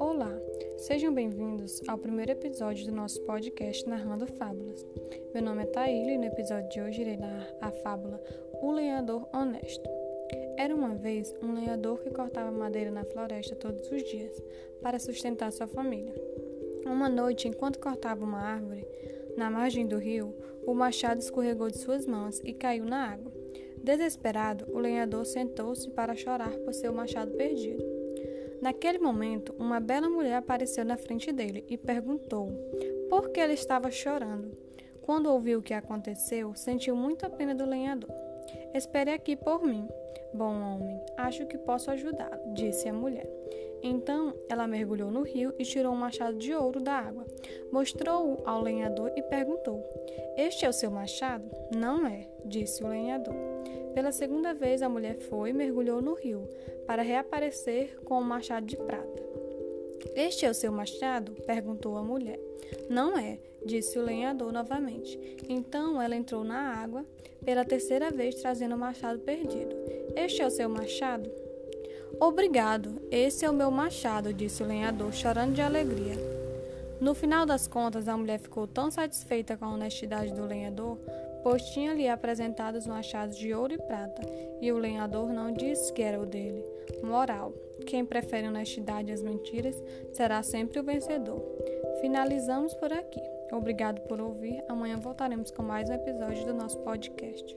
Olá, sejam bem-vindos ao primeiro episódio do nosso podcast Narrando Fábulas. Meu nome é Taília e no episódio de hoje irei narrar a fábula O Lenhador Honesto. Era uma vez um lenhador que cortava madeira na floresta todos os dias para sustentar sua família. Uma noite, enquanto cortava uma árvore na margem do rio, o machado escorregou de suas mãos e caiu na água. Desesperado, o lenhador sentou-se para chorar por seu machado perdido. Naquele momento, uma bela mulher apareceu na frente dele e perguntou por que ele estava chorando. Quando ouviu o que aconteceu, sentiu muita pena do lenhador. Espere aqui por mim, bom homem. Acho que posso ajudá-lo, disse a mulher. Então ela mergulhou no rio e tirou um machado de ouro da água. Mostrou-o ao lenhador e perguntou: Este é o seu machado? Não é, disse o lenhador. Pela segunda vez a mulher foi e mergulhou no rio, para reaparecer com um machado de prata. Este é o seu machado? perguntou a mulher. Não é, disse o lenhador novamente. Então ela entrou na água pela terceira vez, trazendo o machado perdido. Este é o seu machado? Obrigado, esse é o meu machado, disse o lenhador, chorando de alegria. No final das contas, a mulher ficou tão satisfeita com a honestidade do lenhador, pois tinha-lhe apresentado os machados de ouro e prata, e o lenhador não disse que era o dele. Moral: quem prefere honestidade às mentiras será sempre o vencedor. Finalizamos por aqui. Obrigado por ouvir. Amanhã voltaremos com mais um episódio do nosso podcast.